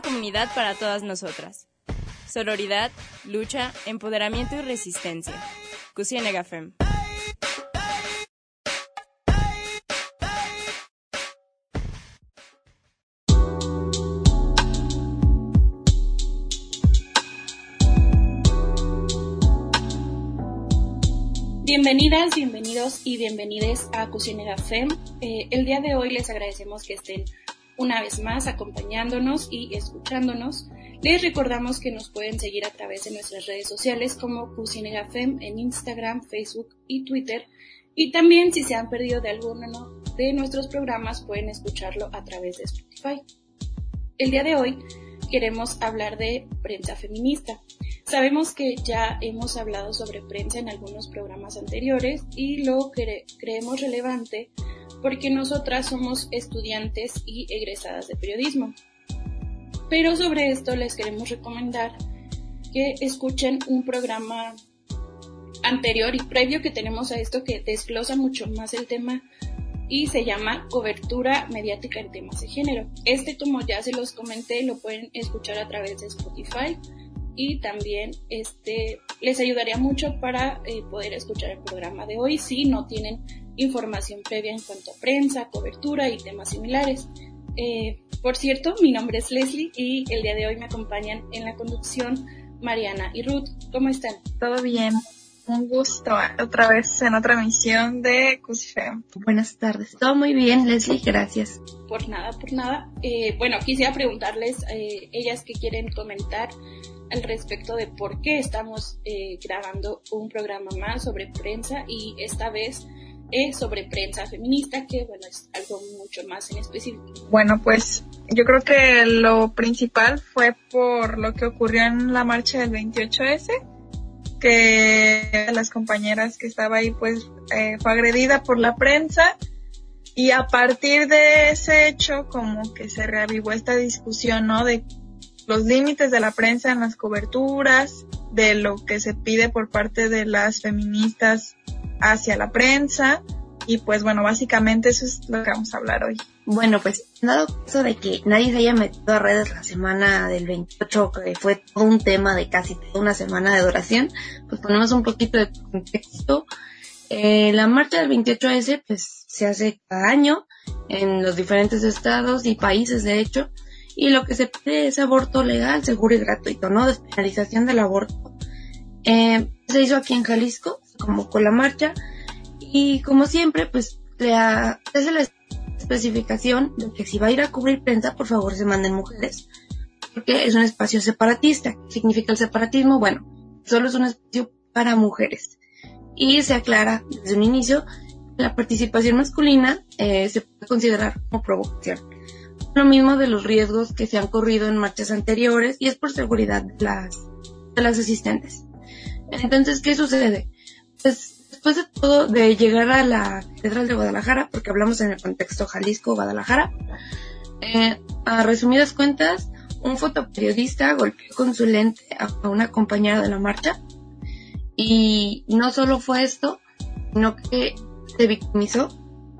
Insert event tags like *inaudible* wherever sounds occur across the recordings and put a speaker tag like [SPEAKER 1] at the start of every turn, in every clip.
[SPEAKER 1] comunidad para todas nosotras. Sororidad, lucha, empoderamiento y resistencia. Cusienega Fem.
[SPEAKER 2] Bienvenidas, bienvenidos y bienvenides a Cusinera FEM. Eh, el día de hoy les agradecemos que estén una vez más acompañándonos y escuchándonos. Les recordamos que nos pueden seguir a través de nuestras redes sociales como Cusinera FEM en Instagram, Facebook y Twitter. Y también si se han perdido de alguno de nuestros programas pueden escucharlo a través de Spotify. El día de hoy queremos hablar de prensa feminista. Sabemos que ya hemos hablado sobre prensa en algunos programas anteriores y lo creemos relevante porque nosotras somos estudiantes y egresadas de periodismo. Pero sobre esto les queremos recomendar que escuchen un programa anterior y previo que tenemos a esto que desglosa mucho más el tema y se llama Cobertura Mediática en Temas de Género. Este, como ya se los comenté, lo pueden escuchar a través de Spotify y también este, les ayudaría mucho para eh, poder escuchar el programa de hoy si no tienen información previa en cuanto a prensa, cobertura y temas similares. Eh, por cierto, mi nombre es Leslie y el día de hoy me acompañan en la conducción Mariana y Ruth. ¿Cómo están?
[SPEAKER 3] Todo bien un gusto otra vez en otra emisión de Cusifem.
[SPEAKER 4] Buenas tardes, todo muy bien, Leslie, gracias.
[SPEAKER 2] Por nada, por nada. Eh, bueno, quisiera preguntarles, eh, ellas que quieren comentar al respecto de por qué estamos eh, grabando un programa más sobre prensa y esta vez es sobre prensa feminista, que bueno, es algo mucho más en específico.
[SPEAKER 3] Bueno, pues yo creo que lo principal fue por lo que ocurrió en la marcha del 28S que las compañeras que estaba ahí pues eh, fue agredida por la prensa y a partir de ese hecho como que se reavivó esta discusión, ¿no? De los límites de la prensa en las coberturas, de lo que se pide por parte de las feministas hacia la prensa y pues bueno, básicamente eso es lo que vamos a hablar hoy.
[SPEAKER 4] Bueno, pues dado caso de que nadie se haya metido a redes la semana del 28, que fue todo un tema de casi toda una semana de duración, pues ponemos un poquito de contexto. Eh, la marcha del 28S pues se hace cada año en los diferentes estados y países de hecho y lo que se pide es aborto legal, seguro y gratuito, ¿no? Despenalización del aborto. Eh, se hizo aquí en Jalisco, como con la marcha y como siempre pues le hace la especificación de que si va a ir a cubrir prensa, por favor se manden mujeres, porque es un espacio separatista. ¿Qué significa el separatismo? Bueno, solo es un espacio para mujeres. Y se aclara desde un inicio la participación masculina eh, se puede considerar como provocación. Lo mismo de los riesgos que se han corrido en marchas anteriores y es por seguridad de las, de las asistentes. Entonces, ¿qué sucede? Pues después de todo, de llegar a la Catedral de Guadalajara, porque hablamos en el contexto Jalisco-Guadalajara, eh, a resumidas cuentas, un fotoperiodista golpeó con su lente a una compañera de la marcha y no solo fue esto, sino que se victimizó.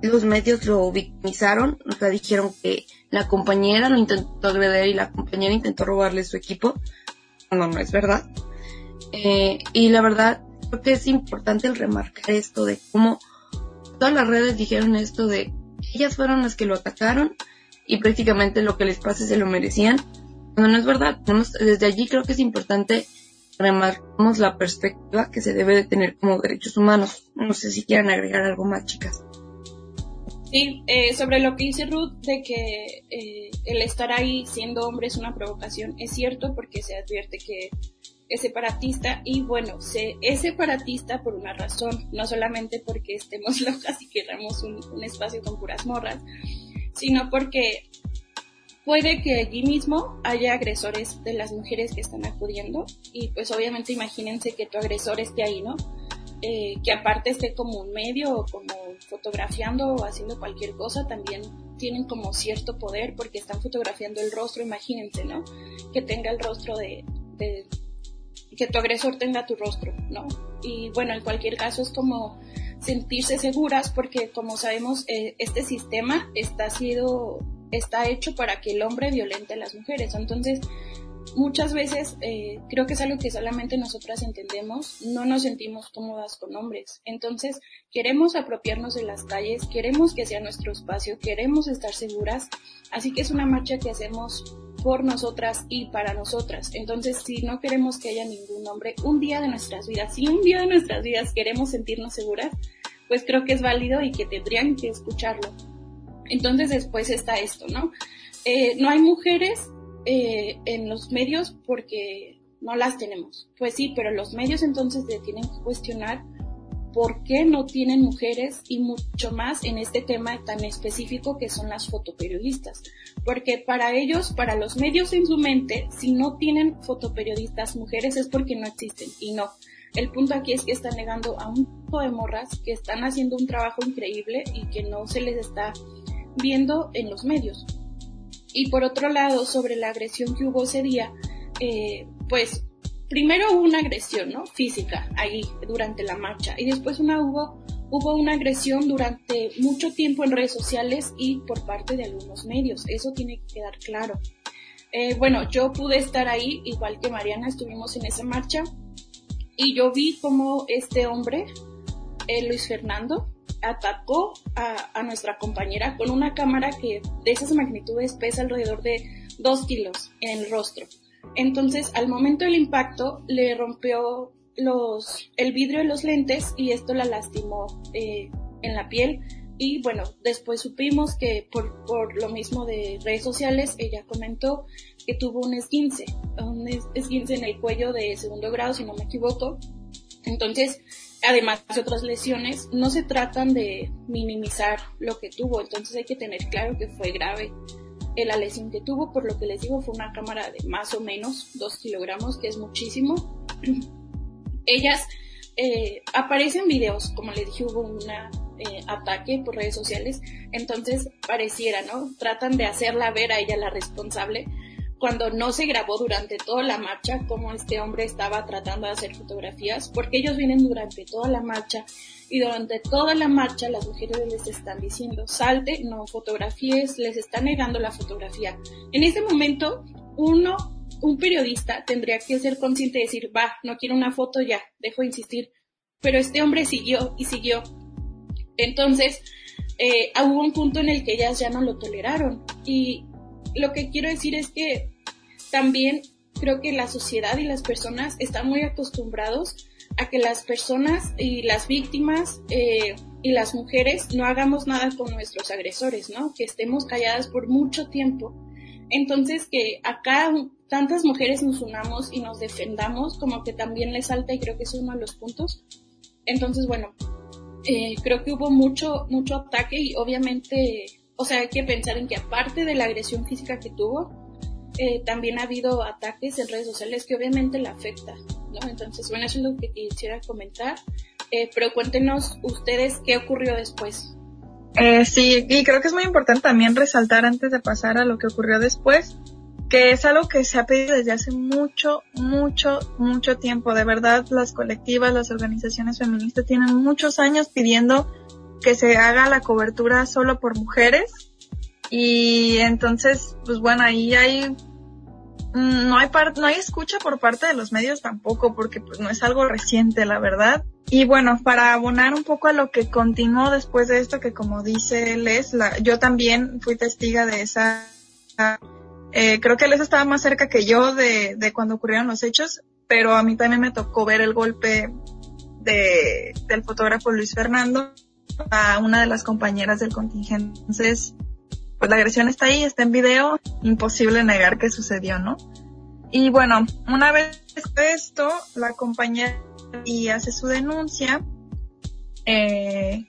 [SPEAKER 4] Los medios lo victimizaron, o sea, dijeron que la compañera lo intentó agredir y la compañera intentó robarle su equipo. No, no es verdad. Eh, y la verdad, creo que es importante el remarcar esto de cómo todas las redes dijeron esto de ellas fueron las que lo atacaron y prácticamente lo que les pase se lo merecían. Cuando no es verdad, desde allí creo que es importante remarcamos la perspectiva que se debe de tener como derechos humanos. No sé si quieran agregar algo más, chicas.
[SPEAKER 2] Sí, eh, sobre lo que dice Ruth de que eh, el estar ahí siendo hombre es una provocación, es cierto porque se advierte que es separatista y bueno, se, es separatista por una razón, no solamente porque estemos *laughs* locas y queramos un, espacio con puras morras, sino porque puede que allí mismo haya agresores de las mujeres que están acudiendo y pues obviamente imagínense que tu agresor esté ahí, ¿no? Eh, que aparte esté como un medio o como fotografiando o haciendo cualquier cosa, también tienen como cierto poder porque están fotografiando el rostro, imagínense, ¿no? Que tenga el rostro de que tu agresor tenga tu rostro, ¿no? Y bueno, en cualquier caso es como sentirse seguras porque como sabemos eh, este sistema está sido está hecho para que el hombre violente a las mujeres. Entonces, muchas veces eh, creo que es algo que solamente nosotras entendemos, no nos sentimos cómodas con hombres. Entonces, queremos apropiarnos de las calles, queremos que sea nuestro espacio, queremos estar seguras, así que es una marcha que hacemos por nosotras y para nosotras. Entonces, si no queremos que haya ningún hombre un día de nuestras vidas, si un día de nuestras vidas queremos sentirnos seguras, pues creo que es válido y que tendrían que escucharlo. Entonces después está esto, ¿no? Eh, no hay mujeres eh, en los medios porque no las tenemos. Pues sí, pero los medios entonces tienen que cuestionar por qué no tienen mujeres y mucho más en este tema tan específico que son las fotoperiodistas. Porque para ellos, para los medios en su mente, si no tienen fotoperiodistas mujeres es porque no existen y no. El punto aquí es que están negando a un grupo de morras que están haciendo un trabajo increíble y que no se les está viendo en los medios. Y por otro lado, sobre la agresión que hubo ese día, eh, pues primero hubo una agresión, ¿no? Física, ahí, durante la marcha. Y después una hubo, hubo una agresión durante mucho tiempo en redes sociales y por parte de algunos medios. Eso tiene que quedar claro. Eh, bueno, yo pude estar ahí, igual que Mariana, estuvimos en esa marcha. Y yo vi como este hombre, eh, Luis Fernando, atacó a, nuestra compañera con una cámara que de esas magnitudes pesa alrededor de 2 kilos en el rostro. Entonces, al momento del impacto, le rompió los, el vidrio de los lentes y esto la lastimó eh, en la piel. Y bueno, después supimos que por, por lo mismo de redes sociales, ella comentó que tuvo un esguince, un esguince en el cuello de segundo grado, si no me equivoco. Entonces, además de otras lesiones, no se tratan de minimizar lo que tuvo, entonces hay que tener claro que fue grave la lesión que tuvo, por lo que les digo fue una cámara de más o menos 2 kilogramos, que es muchísimo. *clears throat* Ellas eh, aparecen videos, como les dije, hubo un eh, ataque por redes sociales, entonces pareciera, ¿no? Tratan de hacerla ver a ella la responsable, cuando no se grabó durante toda la marcha cómo este hombre estaba tratando de hacer fotografías, porque ellos vienen durante toda la marcha y durante toda la marcha las mujeres les están diciendo salte, no fotografíes, les está negando la fotografía. En ese momento, uno, un periodista tendría que ser consciente de decir, va, no quiero una foto ya, dejo de insistir. Pero este hombre siguió y siguió. Entonces, eh, hubo un punto en el que ellas ya no lo toleraron. Y lo que quiero decir es que también creo que la sociedad y las personas están muy acostumbrados a que las personas y las víctimas eh, y las mujeres no hagamos nada con nuestros agresores, ¿no? Que estemos calladas por mucho tiempo. Entonces que acá tantas mujeres nos unamos y nos defendamos, como que también les salta y creo que es uno de los puntos. Entonces, bueno, eh, creo que hubo mucho, mucho ataque y obviamente o sea, hay que pensar en que aparte de la agresión física que tuvo, eh, también ha habido ataques en redes sociales que obviamente la afecta. Entonces, bueno, eso es lo que quisiera comentar. Eh, pero cuéntenos ustedes qué ocurrió después.
[SPEAKER 3] Eh, sí, y creo que es muy importante también resaltar antes de pasar a lo que ocurrió después, que es algo que se ha pedido desde hace mucho, mucho, mucho tiempo. De verdad, las colectivas, las organizaciones feministas tienen muchos años pidiendo que se haga la cobertura solo por mujeres. Y entonces pues bueno ahí hay mm, no hay no hay escucha por parte de los medios tampoco porque pues no es algo reciente la verdad. Y bueno para abonar un poco a lo que continuó después de esto que como dice Les la, yo también fui testiga de esa eh, creo que Les estaba más cerca que yo de, de cuando ocurrieron los hechos pero a mí también me tocó ver el golpe de, del fotógrafo Luis Fernando a una de las compañeras del contingente. Entonces, pues la agresión está ahí, está en video, imposible negar que sucedió, ¿no? Y bueno, una vez esto, la compañera y hace su denuncia, eh,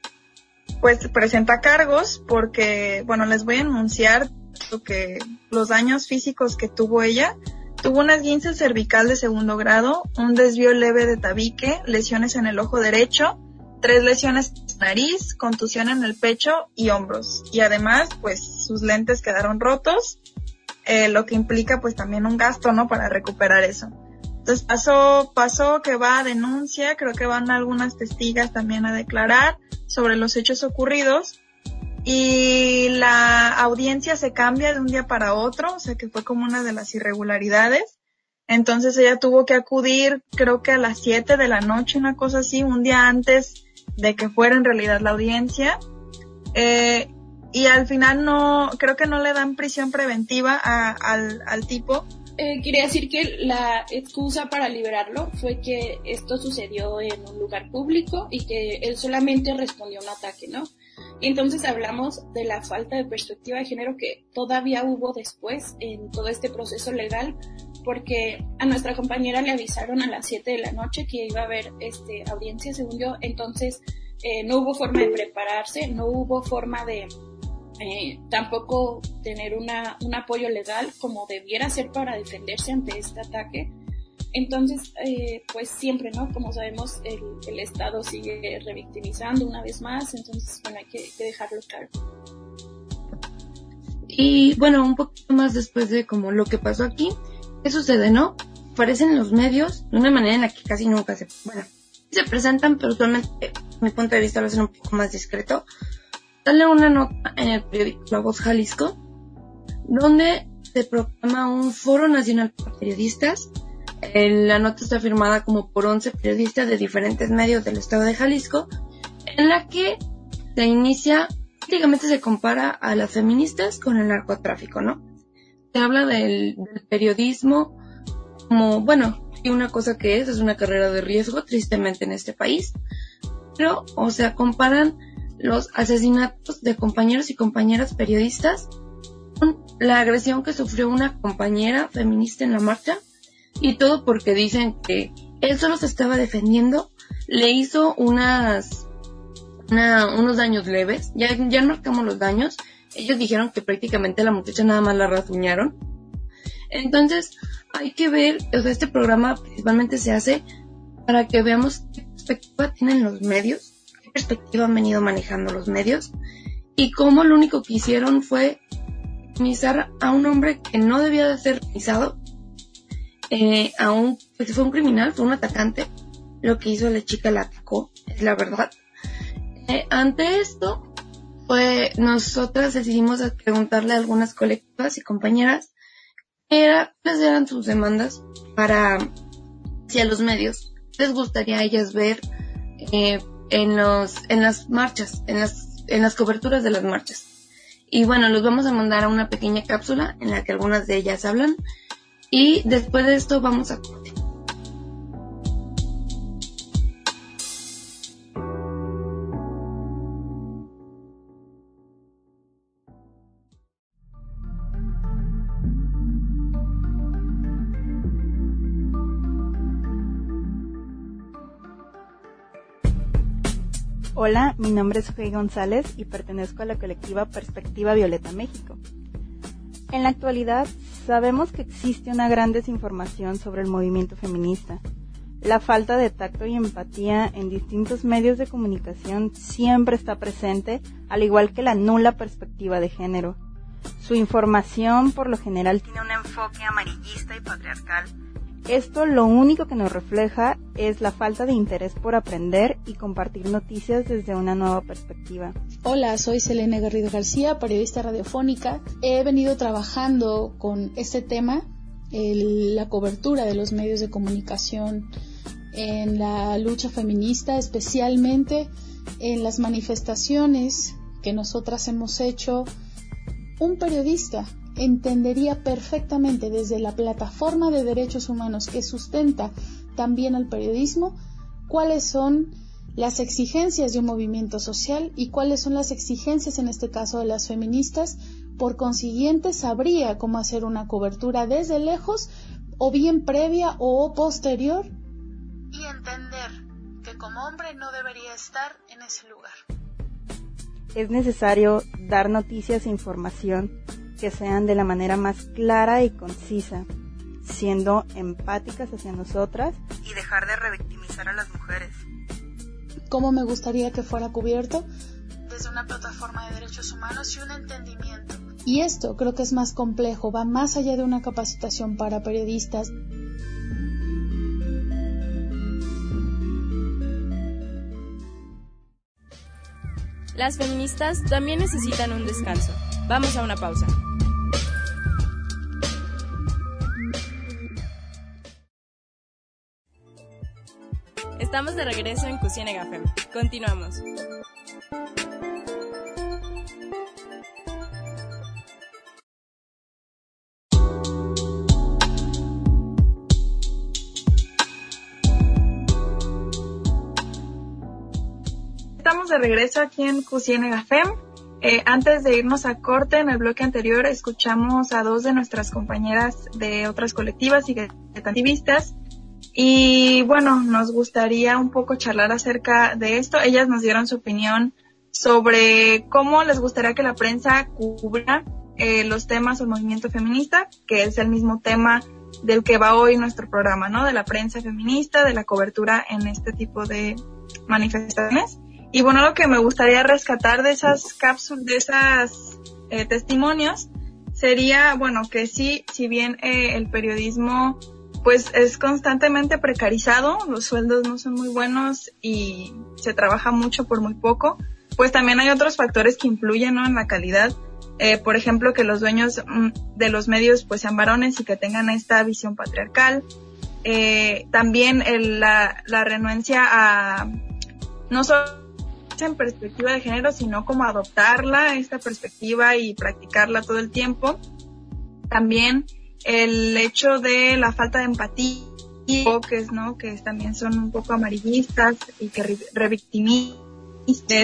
[SPEAKER 3] pues presenta cargos porque, bueno, les voy a anunciar lo que, los daños físicos que tuvo ella. Tuvo una esguince cervical de segundo grado, un desvío leve de tabique, lesiones en el ojo derecho, tres lesiones en nariz, contusión en el pecho y hombros. Y además, pues sus lentes quedaron rotos, eh, lo que implica pues también un gasto, ¿no? Para recuperar eso. Entonces pasó, pasó que va a denuncia, creo que van algunas testigas también a declarar sobre los hechos ocurridos. y la audiencia se cambia de un día para otro, o sea que fue como una de las irregularidades. Entonces ella tuvo que acudir, creo que a las 7 de la noche, una cosa así, un día antes de que fuera en realidad la audiencia. Eh, y al final no, creo que no le dan prisión preventiva al, al tipo.
[SPEAKER 2] Eh, quería decir que la excusa para liberarlo fue que esto sucedió en un lugar público y que él solamente respondió a un ataque, ¿no? Entonces hablamos de la falta de perspectiva de género que todavía hubo después en todo este proceso legal, porque a nuestra compañera le avisaron a las 7 de la noche que iba a haber este, audiencia, según yo, entonces eh, no hubo forma de prepararse, no hubo forma de eh, tampoco tener una, un apoyo legal como debiera ser para defenderse ante este ataque. Entonces, eh, pues siempre, ¿no? Como sabemos, el, Estado sigue revictimizando una vez más, entonces, bueno, hay que, que, dejarlo claro.
[SPEAKER 4] Y bueno, un poquito más después de como lo que pasó aquí, ¿qué sucede, no? Aparecen los medios de una manera en la que casi nunca se, bueno, se presentan, pero usualmente, mi punto de vista, lo hacen un poco más discreto. Sale una nota en el periódico La Voz Jalisco, donde se proclama un foro nacional para periodistas. La nota está firmada como por 11 periodistas de diferentes medios del estado de Jalisco, en la que se inicia, prácticamente se compara a las feministas con el narcotráfico, ¿no? Se habla del, del periodismo como, bueno, y una cosa que es, es una carrera de riesgo, tristemente en este país, pero, o sea, comparan los asesinatos de compañeros y compañeras periodistas con la agresión que sufrió una compañera feminista en la marcha y todo porque dicen que él solo se estaba defendiendo, le hizo unas una, unos daños leves, ya, ya marcamos los daños, ellos dijeron que prácticamente la muchacha nada más la rasguñaron. Entonces, hay que ver, o sea, este programa principalmente se hace para que veamos qué perspectiva tienen los medios, qué perspectiva han venido manejando los medios y cómo lo único que hicieron fue minimizar a un hombre que no debía de ser pisado, eh, pues fue un criminal, fue un atacante, lo que hizo la chica la atacó, es la verdad. Eh, ante esto, pues nosotras decidimos preguntarle a algunas colectivas y compañeras era, cuáles eran sus demandas para, si a los medios les gustaría a ellas ver eh, en los, en las marchas, en las, en las coberturas de las marchas. Y bueno, los vamos a mandar a una pequeña cápsula en la que algunas de ellas hablan y después de esto vamos a corte.
[SPEAKER 5] Hola, mi nombre es Joey González y pertenezco a la colectiva Perspectiva Violeta México. En la actualidad, sabemos que existe una gran desinformación sobre el movimiento feminista. La falta de tacto y empatía en distintos medios de comunicación siempre está presente, al igual que la nula perspectiva de género. Su información por lo general tiene un enfoque amarillista y patriarcal, esto lo único que nos refleja es la falta de interés por aprender y compartir noticias desde una nueva perspectiva.
[SPEAKER 6] Hola, soy Selena Garrido García, periodista radiofónica. He venido trabajando con este tema, la cobertura de los medios de comunicación en la lucha feminista, especialmente en las manifestaciones que nosotras hemos hecho. Un periodista entendería perfectamente desde la plataforma de derechos humanos que sustenta también al periodismo cuáles son las exigencias de un movimiento social y cuáles son las exigencias en este caso de las feministas. Por consiguiente, sabría cómo hacer una cobertura desde lejos o bien previa o posterior y entender que como hombre no debería estar en ese lugar.
[SPEAKER 5] Es necesario dar noticias e información que sean de la manera más clara y concisa, siendo empáticas hacia nosotras y dejar de revictimizar a las mujeres.
[SPEAKER 6] ¿Cómo me gustaría que fuera cubierto? Desde una plataforma de derechos humanos y un entendimiento. Y esto creo que es más complejo, va más allá de una capacitación para periodistas.
[SPEAKER 1] Las feministas también necesitan un descanso. Vamos a una pausa. Estamos de regreso en Cusine Gafem. Continuamos.
[SPEAKER 3] Estamos de regreso aquí en Cusine Gafem. Eh, antes de irnos a corte, en el bloque anterior escuchamos a dos de nuestras compañeras de otras colectivas y de activistas y bueno, nos gustaría un poco charlar acerca de esto. Ellas nos dieron su opinión sobre cómo les gustaría que la prensa cubra eh, los temas del movimiento feminista, que es el mismo tema del que va hoy nuestro programa, ¿no? De la prensa feminista, de la cobertura en este tipo de manifestaciones. Y bueno, lo que me gustaría rescatar de esas cápsulas, de esas eh, testimonios, sería, bueno, que sí, si bien eh, el periodismo pues es constantemente precarizado, los sueldos no son muy buenos y se trabaja mucho por muy poco, pues también hay otros factores que influyen ¿no? en la calidad. Eh, por ejemplo, que los dueños mm, de los medios pues sean varones y que tengan esta visión patriarcal. Eh, también el, la, la renuencia a no solo en perspectiva de género, sino como adoptarla, esta perspectiva y practicarla todo el tiempo. También el hecho de la falta de empatía, que, ¿no? que también son un poco amarillistas y que revictimizan.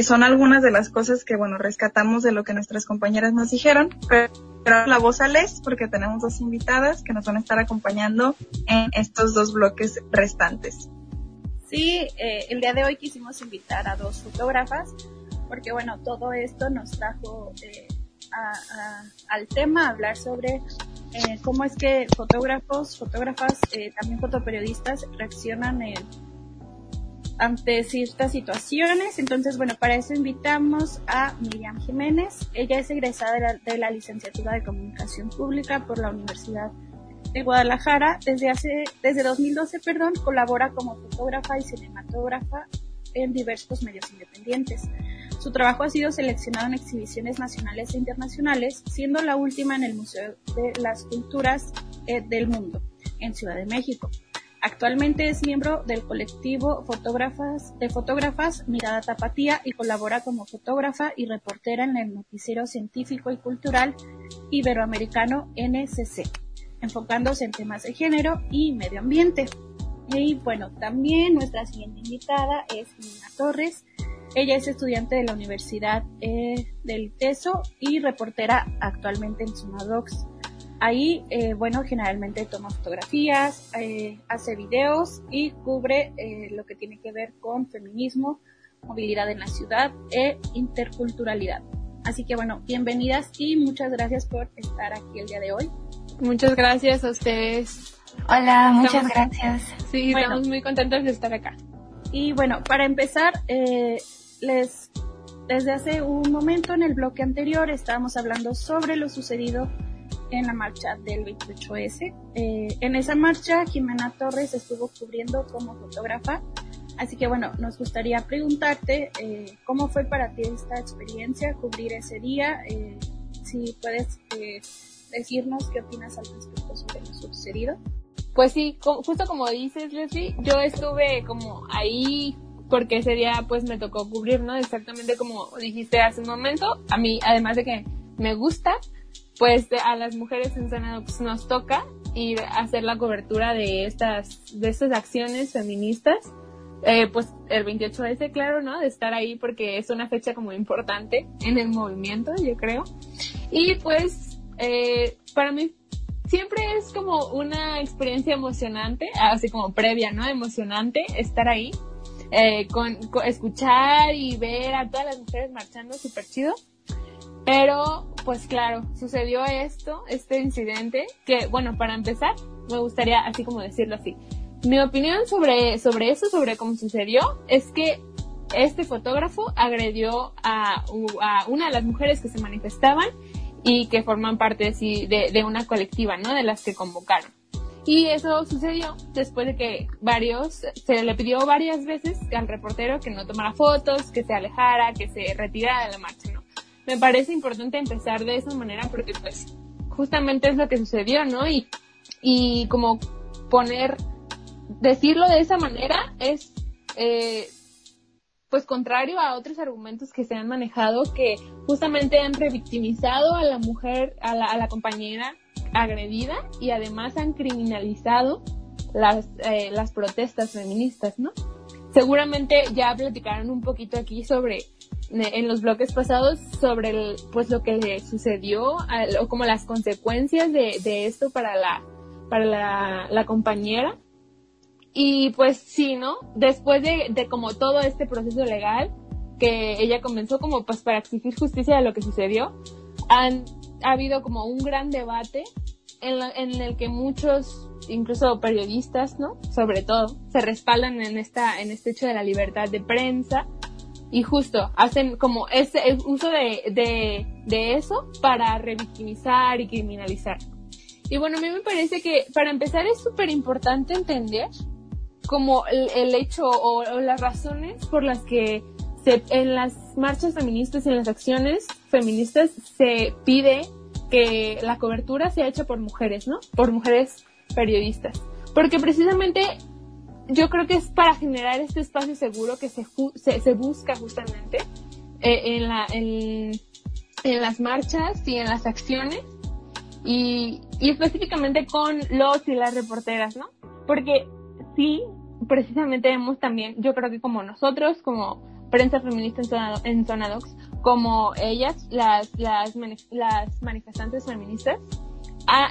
[SPEAKER 3] son algunas de las cosas que, bueno, rescatamos de lo que nuestras compañeras nos dijeron. Pero, la voz a Les, porque tenemos dos invitadas que nos van a estar acompañando en estos dos bloques restantes.
[SPEAKER 2] Sí, eh, el día de hoy quisimos invitar a dos fotógrafas, porque, bueno, todo esto nos trajo eh, al tema, hablar sobre eh, cómo es que fotógrafos, fotógrafas, eh, también fotoperiodistas reaccionan ante ciertas situaciones. Entonces, bueno, para eso invitamos a Miriam Jiménez. Ella es egresada de la, de la licenciatura de Comunicación Pública por la Universidad de Guadalajara. Desde hace, desde 2012, perdón, colabora como fotógrafa y cinematógrafa en diversos medios independientes. Su trabajo ha sido seleccionado en exhibiciones nacionales e internacionales, siendo la última en el Museo de las Culturas eh, del Mundo, en Ciudad de México. Actualmente es miembro del colectivo fotógrafas, de fotógrafas Mirada Tapatía y colabora como fotógrafa y reportera en el noticiero científico y cultural iberoamericano NCC, enfocándose en temas de género y medio ambiente. Y bueno, también nuestra siguiente invitada es Nina Torres, ella es estudiante de la Universidad eh, del TESO y reportera actualmente en Sumadox. Ahí, eh, bueno, generalmente toma fotografías, eh, hace videos y cubre lo que tiene que ver con feminismo, movilidad en la ciudad e interculturalidad. Así que bueno, bienvenidas y muchas gracias por estar aquí el día de hoy.
[SPEAKER 7] Muchas gracias a ustedes.
[SPEAKER 4] Hola, muchas gracias.
[SPEAKER 7] Sí, estamos muy contentos de estar acá.
[SPEAKER 2] Y bueno, para empezar, eh, les, desde hace un momento en el bloque anterior estábamos hablando sobre lo sucedido en la marcha del 28S. Eh, en esa marcha, Jimena Torres estuvo cubriendo como fotógrafa. Así que bueno, nos gustaría preguntarte eh, cómo fue para ti esta experiencia, cubrir ese día. Eh, si puedes decirnos qué opinas al respecto sobre lo sucedido.
[SPEAKER 7] Pues sí, justo como dices, Leslie, yo estuve como ahí porque ese día pues me tocó cubrir, ¿no? Exactamente como dijiste hace un momento. A mí, además de que me gusta, pues a las mujeres en Senado pues, nos toca ir a hacer la cobertura de estas, de estas acciones feministas. Eh, pues el 28S, claro, ¿no? De estar ahí porque es una fecha como importante en el movimiento, yo creo. Y pues, eh, para mí siempre es como una experiencia emocionante, así como previa, ¿no? Emocionante estar ahí eh, con, escuchar y ver a todas las mujeres marchando súper chido. Pero, pues claro, sucedió esto, este incidente, que bueno, para empezar, me gustaría así como decirlo así. Mi opinión sobre, sobre eso, sobre cómo sucedió, es que este fotógrafo agredió a, a una de las mujeres que se manifestaban y que forman parte de, de una colectiva, ¿no? De las que convocaron. Y eso sucedió después de que varios, se le pidió varias veces al reportero que no tomara fotos, que se alejara, que se retirara de la marcha, ¿no? Me parece importante empezar de esa manera porque pues justamente es lo que sucedió, ¿no? Y, y como poner, decirlo de esa manera es, eh, pues contrario a otros argumentos que se han manejado que justamente han revictimizado a la mujer, a la, a la compañera agredida y además han criminalizado las, eh, las protestas feministas, ¿no? Seguramente ya platicaron un poquito aquí sobre, en los bloques pasados, sobre el, pues lo que sucedió o como las consecuencias de, de esto para la, para la, la compañera. Y pues sí, ¿no? Después de, de como todo este proceso legal que ella comenzó como pues para exigir justicia de lo que sucedió, han ha habido como un gran debate en, en, el que muchos, incluso periodistas, ¿no? Sobre todo, se respaldan en esta, en este hecho de la libertad de prensa y justo hacen como ese uso de, de, de eso para revictimizar y criminalizar. Y bueno, a mí me parece que para empezar es súper importante entender como el, el hecho o, o, las razones por las que se, en las marchas feministas y en las acciones feministas se pide que la cobertura sea hecha por mujeres, ¿no? Por mujeres periodistas. Porque precisamente yo creo que es para generar este espacio seguro que se, se, se busca justamente eh, en, la, en, en las marchas y en las acciones y, y específicamente con los y las reporteras, ¿no? Porque sí, precisamente hemos también, yo creo que como nosotros, como prensa feminista en zona, en zona docs, como ellas, las, manifestantes feministas,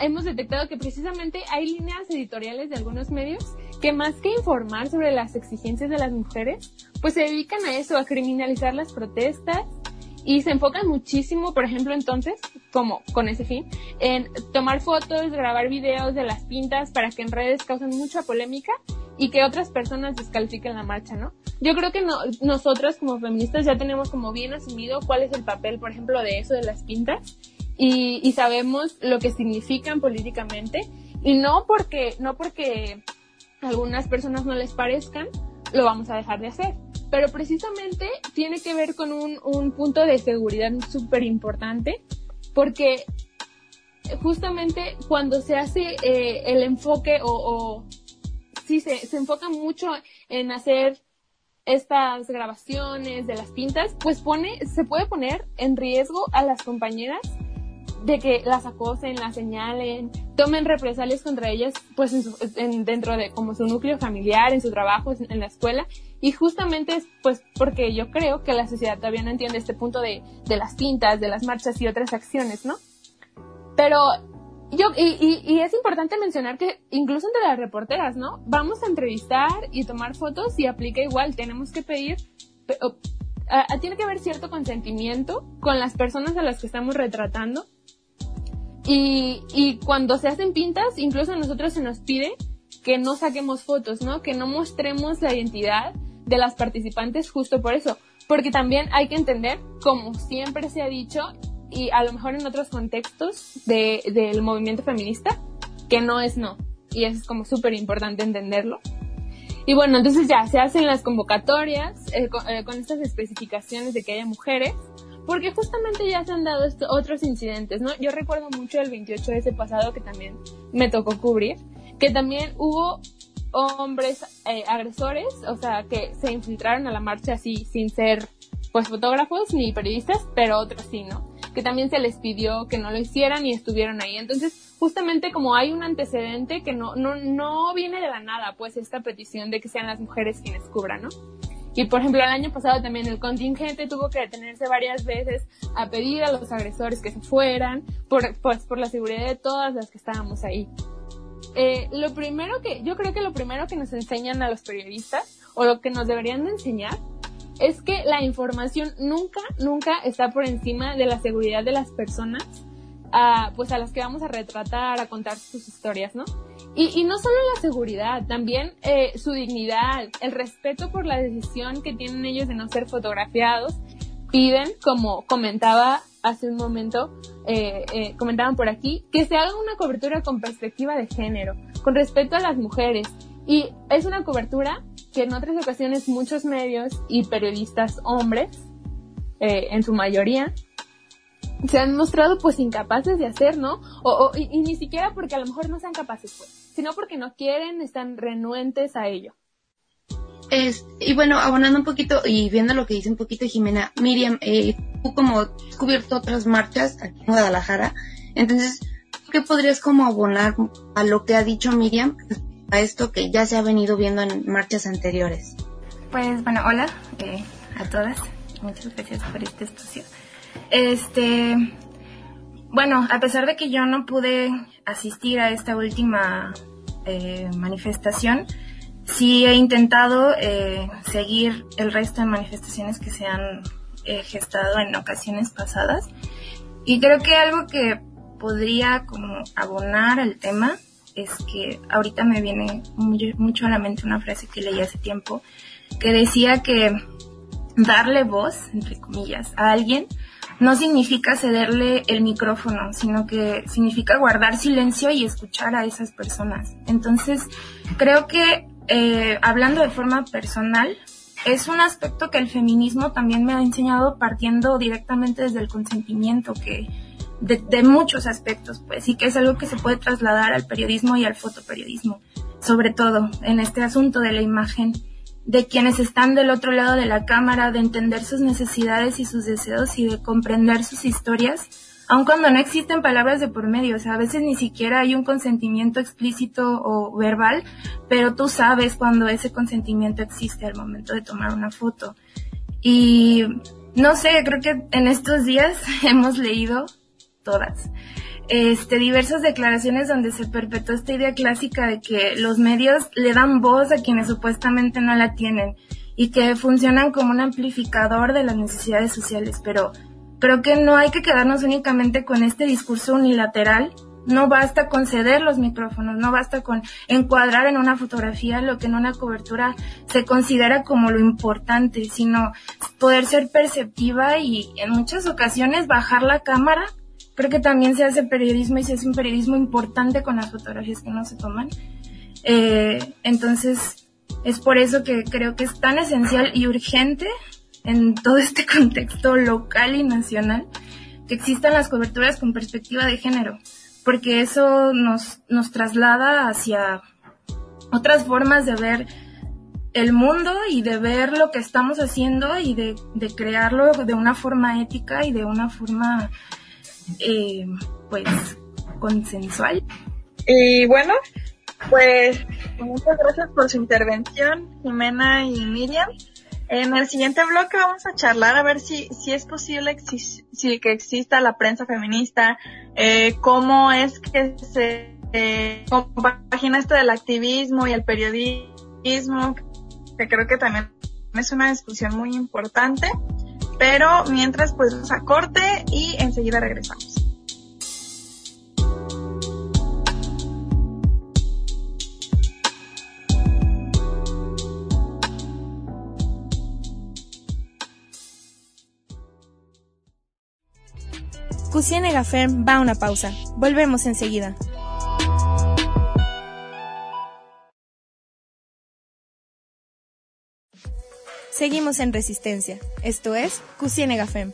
[SPEAKER 7] hemos detectado que precisamente hay líneas editoriales de algunos medios que más que informar sobre las exigencias de las mujeres, pues se dedican a eso, a criminalizar las protestas y se enfocan muchísimo, por ejemplo, entonces, como con ese fin, en tomar fotos, grabar videos de las pintas para que en redes causen mucha polémica y que otras personas descalifiquen la marcha, ¿no? Yo creo que no, nosotras como feministas ya tenemos como bien asumido cuál es el papel, por ejemplo, de eso de las pintas y, y sabemos lo que significan políticamente y no porque, no porque algunas personas no les parezcan, lo vamos a dejar de hacer. Pero precisamente tiene que ver con un, un punto de seguridad súper importante porque justamente cuando se hace eh, el enfoque o, o sí se, se enfoca mucho en hacer estas grabaciones de las pintas, pues pone, se puede poner en riesgo a las compañeras de que las acosen, las señalen, tomen represalias contra ellas, pues en su, en, dentro de como su núcleo familiar, en su trabajo, en la escuela. Y justamente es pues porque yo creo que la sociedad todavía no entiende este punto de, de las pintas, de las marchas y otras acciones, ¿no? Pero yo, y, y, y, es importante mencionar que incluso entre las reporteras, ¿no? Vamos a entrevistar y tomar fotos y aplica igual, tenemos que pedir, a, a, tiene que haber cierto consentimiento con las personas a las que estamos retratando. Y, y cuando se hacen pintas, incluso a nosotros se nos pide que no saquemos fotos, ¿no? Que no mostremos la identidad de las participantes justo por eso. Porque también hay que entender, como siempre se ha dicho, y a lo mejor en otros contextos de, del movimiento feminista, que no es no. Y eso es como súper importante entenderlo. Y bueno, entonces ya se hacen las convocatorias eh, con, eh, con, estas especificaciones de que haya mujeres, porque justamente ya se han dado otros incidentes, ¿no? Yo recuerdo mucho el 28 de ese pasado que también me tocó cubrir, que también hubo hombres eh, agresores, o sea, que se infiltraron a la marcha así sin ser pues fotógrafos ni periodistas, pero otros sí, ¿no? Que también se les pidió que no lo hicieran y estuvieron ahí. Entonces, justamente como hay un antecedente que no, no, no viene de la nada, pues esta petición de que sean las mujeres quienes cubran, ¿no? Y por ejemplo, el año pasado también el contingente tuvo que detenerse varias veces a pedir a los agresores que se fueran, por, pues por la seguridad de todas las que estábamos ahí. Eh, lo primero que, yo creo que lo primero que nos enseñan a los periodistas, o lo que nos deberían de enseñar, es que la información nunca, nunca está por encima de la seguridad de las personas, a, pues a las que vamos a retratar, a contar sus historias, ¿no? Y, no solo la seguridad, también eh, su dignidad, el respeto por la decisión que tienen ellos de no ser fotografiados, piden, como comentaba hace un momento, eh, eh, comentaban por aquí, que se haga una cobertura con perspectiva de género, con respecto a las mujeres. Y es una cobertura que en otras ocasiones muchos medios y periodistas hombres, eh, en su mayoría, se han mostrado pues incapaces de hacer, ¿no? O, y, y, ni siquiera porque a lo mejor no sean capaces, pues, sino porque no quieren, están renuentes a ello.
[SPEAKER 4] Es, y bueno, abonando un poquito y viendo lo que dice un poquito Jimena, Miriam, eh, tú como has cubierto otras marchas aquí en Guadalajara, entonces, ¿qué podrías como abonar a lo que ha dicho Miriam a esto que ya se ha venido viendo en marchas anteriores?
[SPEAKER 8] Pues bueno, hola eh, a todas, muchas gracias por este espacio. Este, bueno, a pesar de que yo no pude asistir a esta última eh, manifestación, sí he intentado eh, seguir el resto de manifestaciones que se han eh, gestado en ocasiones pasadas. Y creo que algo que podría como abonar al tema es que ahorita me viene mucho a la mente una frase que leí hace tiempo que decía que darle voz, entre comillas, a alguien no significa cederle el micrófono, sino que significa guardar silencio y escuchar a esas personas. Entonces, creo que eh, hablando de forma personal, es un aspecto que el feminismo también me ha enseñado partiendo directamente desde el consentimiento, que de, de, muchos aspectos, pues, y que es algo que se puede trasladar al periodismo y al fotoperiodismo, sobre todo en este asunto de la imagen de quienes están del otro lado de la cámara, de entender sus necesidades y sus deseos y de comprender sus historias, aun cuando no existen palabras de por medio, o sea, a veces ni siquiera hay un consentimiento explícito o verbal, pero tú sabes cuando ese consentimiento existe al momento de tomar una foto. Y no sé, creo que en estos días *laughs* hemos leído todas este, diversas declaraciones donde se perpetuó esta idea clásica de que los medios le dan voz a quienes supuestamente no la tienen y que funcionan como un amplificador de las necesidades sociales, pero creo que no hay que quedarnos únicamente con este discurso unilateral. No basta con ceder los micrófonos, no basta con encuadrar en una fotografía lo que en una cobertura se considera como lo importante, sino poder ser perceptiva y en muchas ocasiones bajar la cámara creo que también se hace periodismo y se hace un periodismo importante con las fotografías que no se toman. Eh, entonces, es por eso que creo que es tan esencial y urgente en todo este *laughs* contexto local y nacional que existan las coberturas con perspectiva de género, porque eso nos, nos traslada hacia otras formas de ver el mundo y de ver lo que estamos haciendo y de, de crearlo de una forma ética y de una forma eh, pues consensual.
[SPEAKER 3] Y bueno, pues muchas gracias por su intervención, Jimena y Miriam. En el siguiente bloque vamos a charlar a ver si, si es posible si que exista la prensa feminista, eh, cómo es que se eh, compagina esto del activismo y el periodismo, que creo que también es una discusión muy importante. Pero mientras pues vamos a corte y enseguida regresamos.
[SPEAKER 1] Cusiene va a una pausa. Volvemos enseguida. Seguimos en Resistencia. Esto es Cusienega Fem.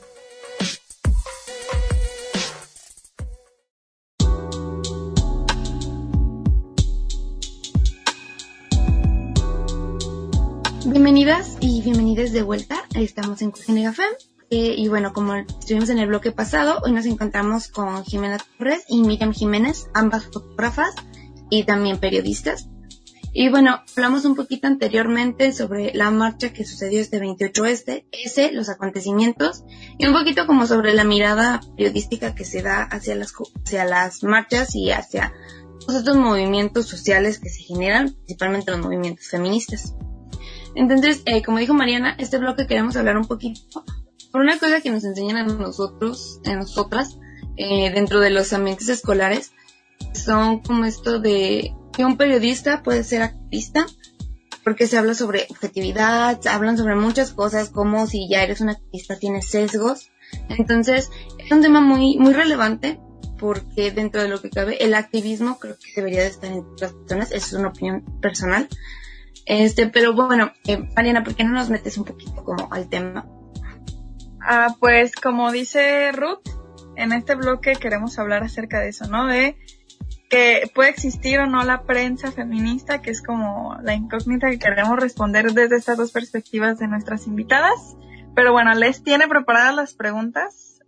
[SPEAKER 4] Bienvenidas y bienvenidos de vuelta. Estamos en Cusienega Fem. Eh, y bueno, como estuvimos en el bloque pasado, hoy nos encontramos con Jimena Torres y Miriam Jiménez, ambas fotógrafas y también periodistas. Y bueno, hablamos un poquito anteriormente sobre la marcha que sucedió este 28 este, ese, los acontecimientos, y un poquito como sobre la mirada periodística que se da hacia las, hacia las marchas y hacia todos estos movimientos sociales que se generan, principalmente los movimientos feministas. Entonces, eh, como dijo Mariana, este bloque queremos hablar un poquito por una cosa que nos enseñan a nosotros, a nosotras, eh, dentro de los ambientes escolares, son como esto de que un periodista puede ser activista porque se habla sobre objetividad, hablan sobre muchas cosas como si ya eres un activista tienes sesgos. Entonces, es un tema muy muy relevante porque dentro de lo que cabe, el activismo creo que debería de estar en las personas, es una opinión personal. Este, pero bueno, eh, Mariana, ¿por qué no nos metes un poquito como al tema?
[SPEAKER 3] Ah, pues como dice Ruth, en este bloque queremos hablar acerca de eso, ¿no? De que puede existir o no la prensa feminista, que es como la incógnita que queremos responder desde estas dos perspectivas de nuestras invitadas. Pero bueno, ¿les tiene preparadas las preguntas?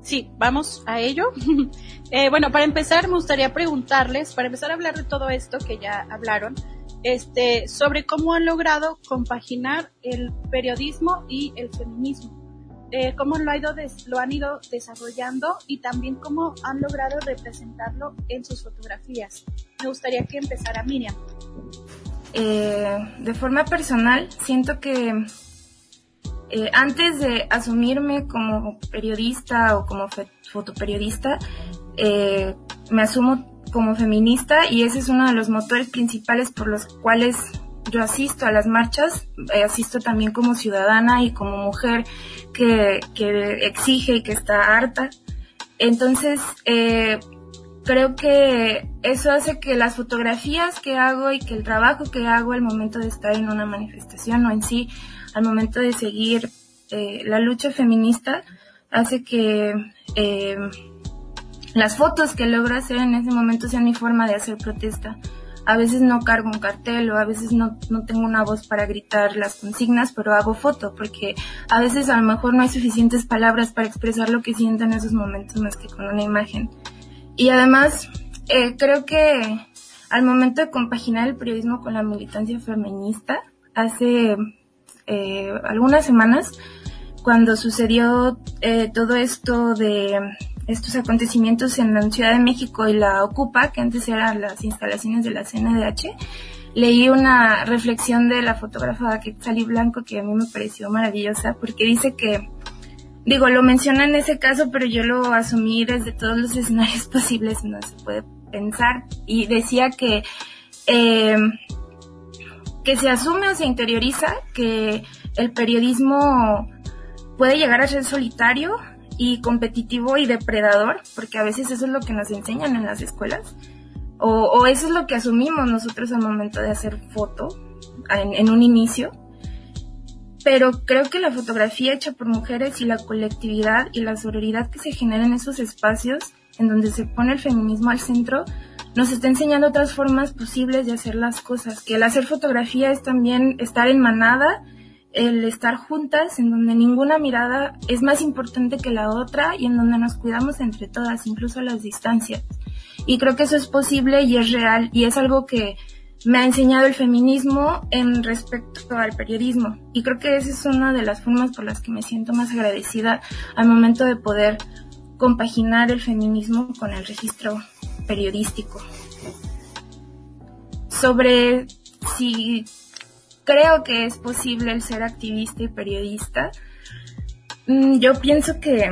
[SPEAKER 2] Sí, vamos a ello. *laughs* eh, bueno, para empezar me gustaría preguntarles, para empezar a hablar de todo esto que ya hablaron, este, sobre cómo han logrado compaginar el periodismo y el feminismo. Eh, cómo lo, ha ido lo han ido desarrollando y también cómo han logrado representarlo en sus fotografías. Me gustaría que empezara Miriam.
[SPEAKER 8] Eh, de forma personal, siento que eh, antes de asumirme como periodista o como fotoperiodista, eh, me asumo como feminista y ese es uno de los motores principales por los cuales yo asisto a las marchas, eh, asisto también como ciudadana y como mujer que, exige y que está harta. Entonces, eh, creo que eso hace que las fotografías que hago y que el trabajo que hago al momento de estar en una manifestación o en sí, al momento de seguir eh, la lucha feminista, hace que las fotos que logro hacer en ese momento sean mi forma de hacer protesta a veces no cargo un cartel o a veces no, no tengo una voz para gritar las consignas, pero hago foto porque a veces a lo mejor no hay suficientes palabras para expresar lo que siento en esos momentos más que con una imagen. Y además, eh, creo que al momento de compaginar el periodismo con la militancia feminista, hace eh, algunas semanas, cuando sucedió eh, todo esto de estos acontecimientos en la Ciudad de México y la Ocupa, que antes eran las instalaciones de la CNDH, leí una reflexión de la fotógrafa Quetzali Blanco que a mí me pareció maravillosa porque dice que, digo, lo menciona en ese caso, pero yo lo asumí desde todos los *laughs* escenarios posibles, no se puede pensar, y decía que, eh, que se asume o se interioriza que el periodismo puede llegar a ser solitario y competitivo y depredador, porque a veces eso es lo que nos enseñan en las escuelas, o, eso es lo que asumimos nosotros al momento de hacer foto en, un inicio. Pero creo que la fotografía hecha por mujeres y la colectividad y la sororidad que se genera en esos espacios en donde se pone el feminismo al centro, nos está enseñando otras formas posibles de hacer las cosas, que el hacer fotografía es también estar en manada el estar juntas, en donde ninguna mirada es más importante que la otra y en donde nos cuidamos entre todas, incluso las distancias. Y creo que eso es posible y es real y es algo que me ha enseñado el feminismo en respecto al periodismo. Y creo que esa es una de las formas por las que me siento más agradecida al momento de poder compaginar el feminismo con el registro periodístico. Sobre si creo que es posible el ser activista y periodista. Mm, yo pienso que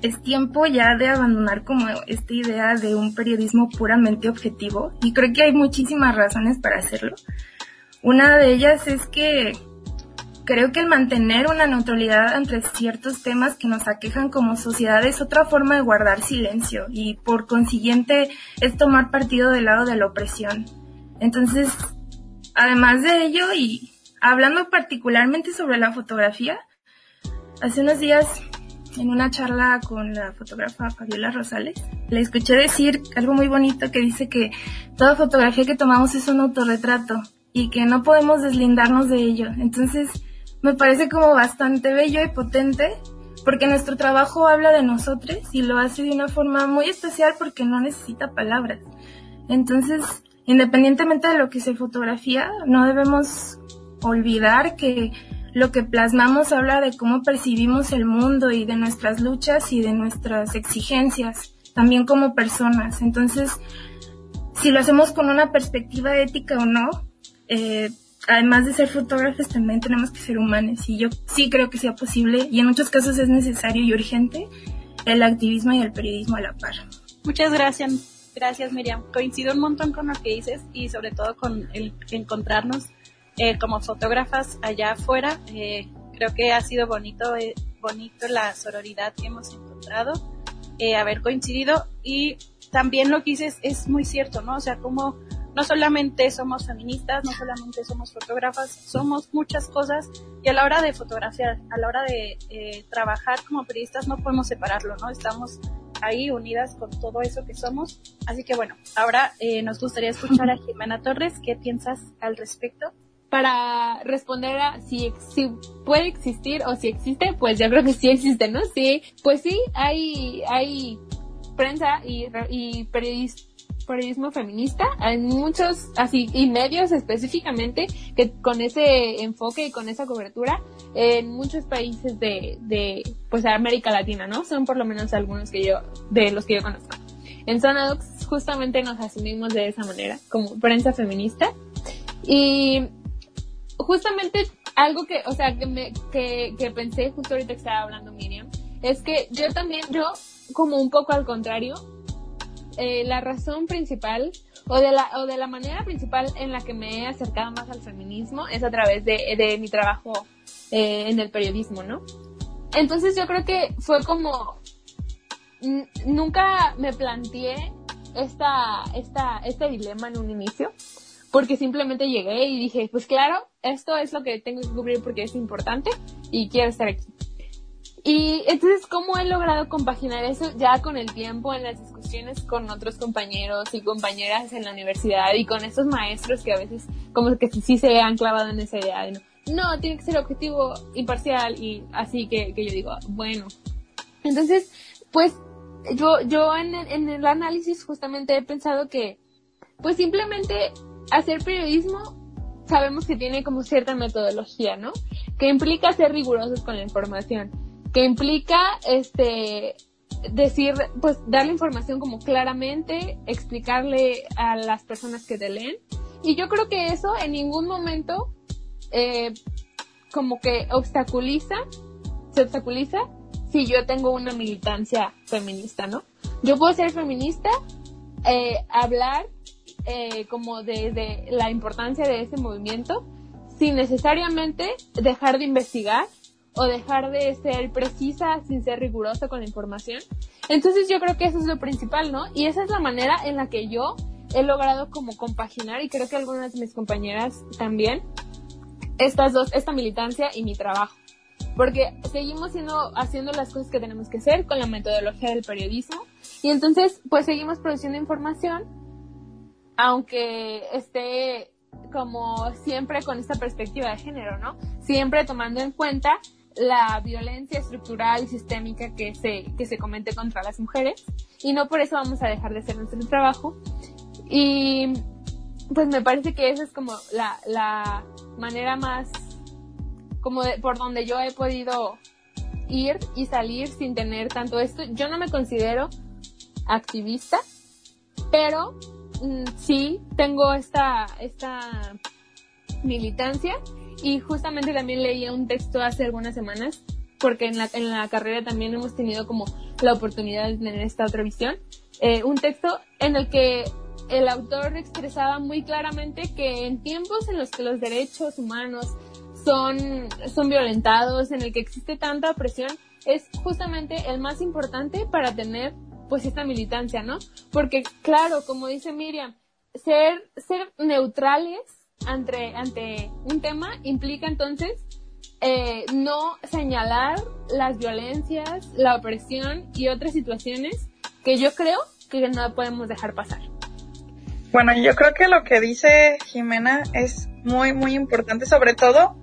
[SPEAKER 8] es tiempo ya de abandonar como esta idea de un periodismo puramente objetivo y creo que hay muchísimas razones para hacerlo. Una de ellas es que creo que el mantener una neutralidad entre ciertos temas que nos aquejan como sociedad es otra forma de guardar silencio y por consiguiente es tomar partido del lado de la opresión. Entonces, Además de ello, y hablando particularmente sobre la fotografía, hace unos días en una charla con la fotógrafa Fabiola Rosales, le escuché decir algo muy bonito que dice que toda fotografía que tomamos es un autorretrato y que no podemos deslindarnos de ello. Entonces, me parece como bastante bello y potente porque nuestro trabajo habla de nosotros y lo hace de una forma muy especial porque no necesita palabras. Entonces, Independientemente de lo que se fotografía, no debemos olvidar que lo que plasmamos habla de cómo percibimos el mundo y de nuestras luchas y de nuestras exigencias, también como personas. Entonces, si lo hacemos con una perspectiva ética o no, eh, además de ser fotógrafos, también tenemos que ser humanos. Y yo sí creo que sea posible, y en muchos casos es necesario y urgente, el activismo y el periodismo a la par.
[SPEAKER 2] Muchas gracias. Gracias, Miriam. Coincido un montón con lo que dices y sobre todo con el encontrarnos eh, como fotógrafas allá afuera. Eh, creo que ha sido bonito, eh, bonito la sororidad que hemos encontrado. eh, haber coincidido y también lo que dices es muy cierto, ¿no? O sea, como no solamente somos feministas, no solamente somos fotógrafas, somos muchas cosas y a la hora de fotografiar, a la hora de eh, trabajar como periodistas no podemos separarlo, ¿no? Estamos ahí unidas con todo eso que somos. Así que bueno, ahora eh, nos gustaría escuchar a Jimena Torres. ¿Qué piensas al respecto?
[SPEAKER 7] Para responder a si, si puede existir o si existe, pues yo creo que sí existe, ¿no? Sí, pues sí, hay, hay prensa y, y periodistas periodismo feminista, hay muchos, así, y medios específicamente, que con ese enfoque y con esa cobertura, en muchos países de, de, pues, América Latina, ¿no? Son por lo menos algunos que yo, de los que yo conozco. En Zonadox justamente nos asumimos de esa manera, como prensa feminista. Y justamente algo que, o sea, que me, que, que pensé justo ahorita que estaba hablando Miriam, es que yo también, yo como un poco al contrario, eh, la razón principal o de la o de la manera principal en la que me he acercado más al feminismo es a través de, de mi trabajo eh, en el periodismo, ¿no? Entonces yo creo que fue como nunca me planteé esta esta este dilema en un inicio porque simplemente llegué y dije, pues claro, esto es lo que tengo que cubrir porque es importante y quiero estar aquí. Y entonces, ¿cómo he logrado compaginar eso ya con el tiempo en las con otros compañeros y compañeras en la universidad y con estos maestros que a veces como que sí se han clavado en esa idea de no, no tiene que ser objetivo imparcial y así que, que yo digo, bueno. Entonces, pues yo, yo en, en el análisis justamente he pensado que, pues simplemente hacer periodismo sabemos que tiene como cierta metodología, ¿no? Que implica ser rigurosos con la información que implica este decir, pues dar la información como claramente, explicarle a las personas que te leen. Y yo creo que eso en ningún momento eh, como que obstaculiza, se obstaculiza si yo tengo una militancia feminista, ¿no? Yo puedo ser feminista, eh, hablar eh, como de la importancia de ese movimiento, sin necesariamente dejar de investigar o dejar de ser precisa sin ser rigurosa con la información. Entonces yo creo que eso es lo principal, ¿no? Y esa es la manera en la que yo he logrado como compaginar y creo que algunas de mis compañeras también estas dos, esta militancia y mi trabajo. Porque seguimos siendo, haciendo las cosas que tenemos que hacer con la metodología del periodismo y entonces pues seguimos produciendo información aunque esté como siempre con esta perspectiva de género, ¿no? Siempre tomando en cuenta la violencia estructural y sistémica que se, que se comete contra las mujeres y no por eso vamos a dejar de hacer nuestro trabajo. Y pues me parece que esa es como la, la manera más, como de, por donde yo he podido ir y salir sin tener tanto esto. Yo no me considero activista, pero mm, sí tengo esta, esta militancia y justamente también leía un texto hace algunas semanas, porque en la, en la carrera también hemos tenido como la oportunidad de tener esta otra visión, eh, un texto en el que el autor expresaba muy claramente que en tiempos en los que los derechos humanos son, son violentados, en el que existe tanta opresión, es justamente el más importante para tener pues esta militancia, ¿no? Porque claro, como dice Miriam, ser, ser neutrales ante, ante un tema implica entonces eh, no señalar las violencias, la opresión y otras situaciones que yo creo que no podemos dejar pasar.
[SPEAKER 3] Bueno, yo creo que lo que dice Jimena es muy, muy importante, sobre todo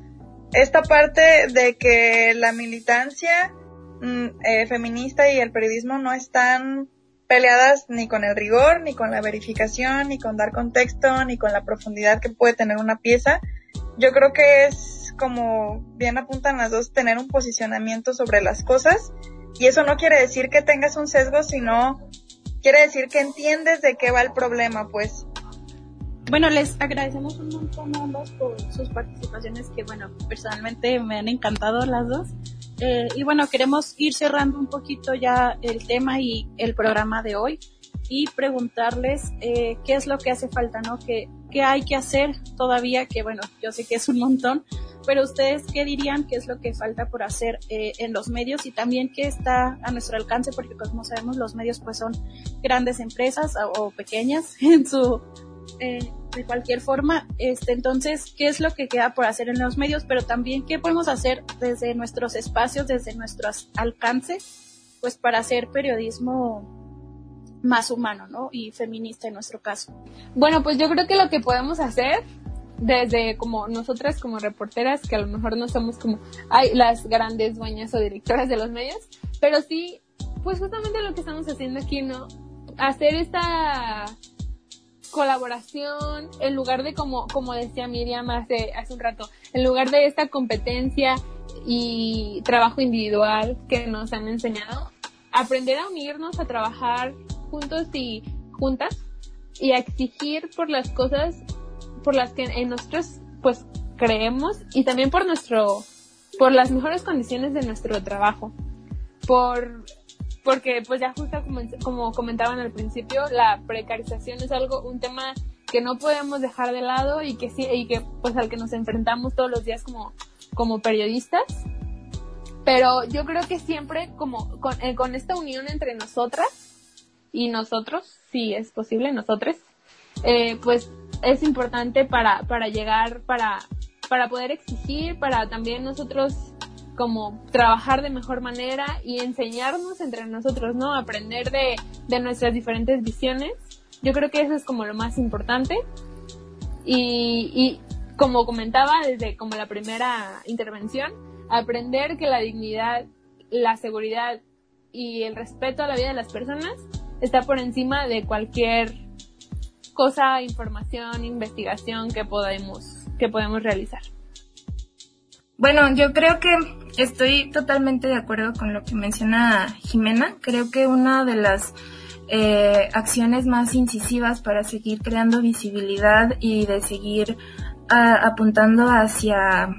[SPEAKER 3] esta parte de que la militancia mm, eh, feminista y el periodismo no están peleadas ni con el rigor, ni con la verificación, ni con dar contexto, ni con la profundidad que puede tener una pieza. Yo creo que es como bien apuntan las dos, tener un posicionamiento sobre las cosas. Y eso no quiere decir que tengas un sesgo, sino quiere decir que entiendes de qué va el problema, pues.
[SPEAKER 2] Bueno, les agradecemos un montón a ambas por sus participaciones que, bueno, personalmente me han encantado las dos. Eh, y bueno, queremos ir cerrando un poquito ya el tema y el programa de hoy y preguntarles eh, qué es lo que hace falta, ¿no? ¿Qué, ¿Qué hay que hacer todavía? Que bueno, yo sé que es un montón, pero ustedes qué dirían qué es lo que falta por hacer eh, en los medios y también qué está a nuestro alcance, porque como sabemos los medios pues son grandes empresas o, pequeñas *laughs* en su eh, de cualquier forma, este, entonces, ¿qué es lo que queda por hacer en los medios? Pero también, ¿qué podemos hacer desde nuestros espacios, desde nuestros alcances, pues para hacer periodismo más humano, ¿no? Y feminista en nuestro caso.
[SPEAKER 7] Bueno, pues yo creo que lo que podemos hacer desde como nosotras como reporteras, que a lo mejor no somos como ay, las grandes dueñas o directoras de los medios, pero sí, pues justamente lo que estamos haciendo aquí, ¿no? Hacer esta colaboración en lugar de como, como decía Miriam hace, hace un rato, en lugar de esta competencia y trabajo individual que nos han enseñado, aprender a unirnos, a trabajar juntos y juntas y a exigir por las cosas por las que en nosotros pues creemos y también por nuestro por las mejores condiciones de nuestro trabajo por porque pues ya justo como, como comentaban al principio la precarización es algo un tema que no podemos dejar de lado y que sí y que pues al que nos enfrentamos todos los días como como periodistas. Pero yo creo que siempre como con, eh, con esta unión entre nosotras y nosotros, si es posible, nosotros, eh, pues es importante para, para llegar, para, para poder exigir, para también nosotros como trabajar de mejor manera y enseñarnos entre nosotros, ¿no? Aprender de, de nuestras diferentes visiones. Yo creo que eso es como lo más importante. Y, y como comentaba desde como la primera intervención, aprender que la dignidad, la seguridad y el respeto a la vida de las personas está por encima de cualquier cosa, información, investigación que podemos, que podemos realizar.
[SPEAKER 8] Bueno, yo creo que estoy totalmente de acuerdo con lo que menciona Jimena. Creo que una de las eh, acciones más incisivas para seguir creando visibilidad y de seguir apuntando hacia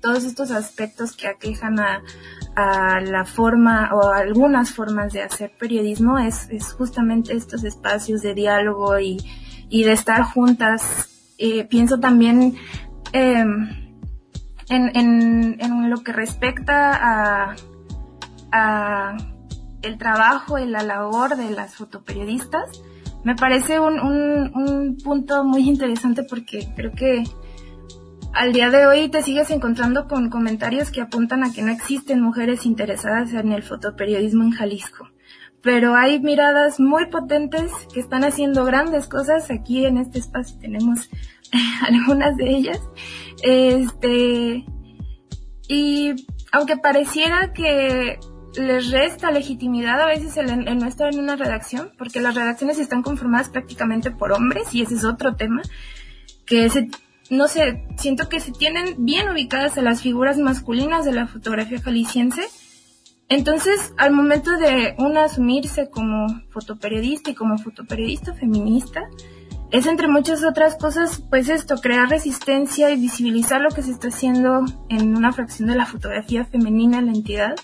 [SPEAKER 8] todos estos aspectos que aquejan a, a la forma o algunas formas de hacer periodismo es, es justamente estos espacios de diálogo y, y de estar juntas. Eh, pienso también eh, en, lo que respecta a, el trabajo y la labor de las fotoperiodistas. Me parece un punto muy interesante porque creo que al día de hoy te sigues encontrando con comentarios que apuntan a que no existen mujeres interesadas en el fotoperiodismo en Jalisco. Pero hay miradas muy potentes que están haciendo grandes cosas. Aquí en este espacio tenemos *laughs* algunas de ellas. Este, y aunque pareciera que les resta legitimidad a veces el, el, no estar en una redacción, porque las redacciones están conformadas prácticamente por hombres, y ese es otro tema, que se no sé, siento que se tienen bien ubicadas a las figuras masculinas de la fotografía jalisciense. Entonces, al momento de una asumirse como fotoperiodista y como fotoperiodista feminista, es entre muchas otras cosas, pues esto, crear resistencia y visibilizar lo que se está haciendo en una fracción de la fotografía femenina en la entidad.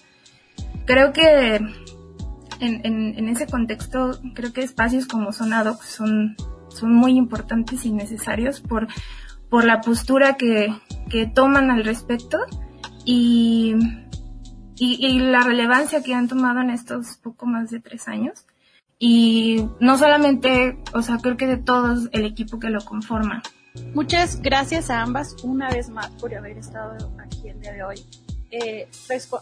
[SPEAKER 8] Creo que en, ese contexto, creo que espacios como Sonadoc son, muy importantes y necesarios por la postura que, toman al respecto y, la relevancia que han tomado en estos poco más de tres años. Y no solamente, o sea, creo que de todos el equipo que lo conforma.
[SPEAKER 2] Muchas gracias a ambas una vez más por haber estado aquí el día de hoy. Eh,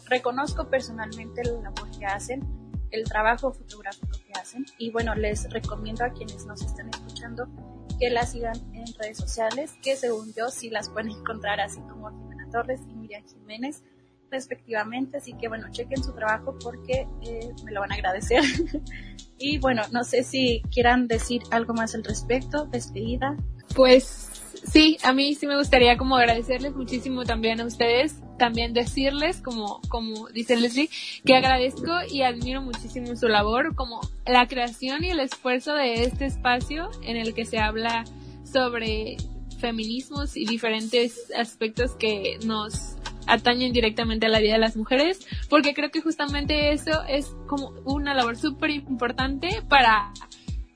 [SPEAKER 2] reconozco personalmente la labor que hacen, el trabajo fotográfico que hacen y bueno, les recomiendo a quienes nos están escuchando que las sigan en redes sociales, que según yo sí las pueden *laughs* encontrar así como Jimena Torres y Miriam Jiménez respectivamente, así que bueno, chequen su trabajo porque eh, me lo van a agradecer. *laughs* y bueno, no sé si quieran decir algo más al respecto, despedida.
[SPEAKER 7] Pues sí, a mí sí me gustaría como agradecerles muchísimo también a ustedes, también decirles, como, como dice Leslie, que agradezco y admiro muchísimo su labor, como la creación y el esfuerzo de este espacio en el que se habla sobre feminismos y diferentes aspectos que nos atañen directamente a la vida de las mujeres, porque creo que justamente eso es como una labor súper importante para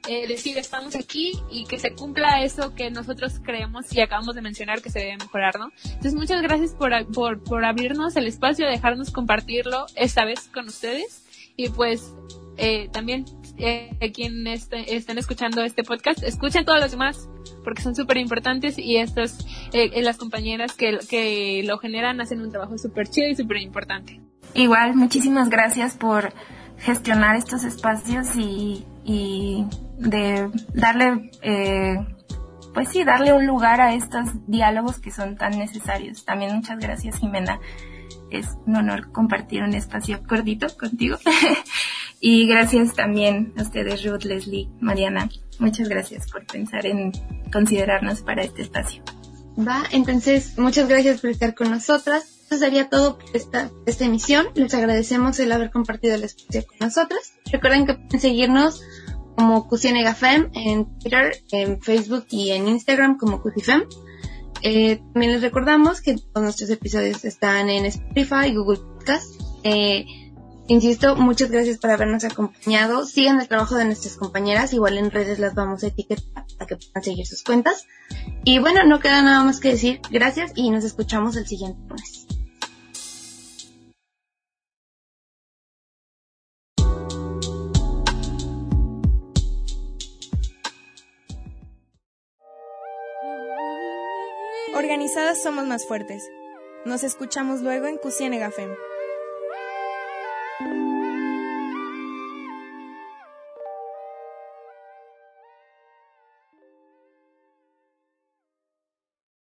[SPEAKER 7] eh, decir estamos aquí y que se cumpla eso que nosotros creemos y acabamos de mencionar que se debe mejorar, ¿no? Entonces muchas gracias por, por, por abrirnos el espacio, dejarnos compartirlo esta vez con ustedes y pues eh, también eh, quienes estén escuchando este podcast, escuchen todos los demás porque son súper importantes y estas, eh, eh, las compañeras que, que lo generan hacen un trabajo súper chido y súper importante.
[SPEAKER 8] Igual, muchísimas gracias por gestionar estos espacios y, y de darle, eh, pues sí, darle un lugar a estos diálogos que son tan necesarios. También muchas gracias, Jimena. Es un honor compartir un espacio cortito contigo. *laughs* y gracias también a ustedes, Ruth, Leslie, Mariana. Muchas gracias por pensar en considerarnos para este espacio.
[SPEAKER 4] Va, entonces, muchas gracias por estar con nosotras. Eso sería todo por esta, esta emisión. Les agradecemos el haber compartido el espacio con nosotras. Recuerden que pueden seguirnos como Cusinegafem en Twitter, en Facebook y en Instagram como Cusifem. Eh, también les recordamos que todos nuestros episodios están en Spotify, Google Podcast. Eh, Insisto, muchas gracias por habernos acompañado. Sigan el trabajo de nuestras compañeras, igual en redes las vamos a etiquetar para que puedan seguir sus cuentas. Y bueno, no queda nada más que decir. Gracias y nos escuchamos el siguiente lunes.
[SPEAKER 1] Organizadas somos más fuertes. Nos escuchamos luego en Cusienegafem.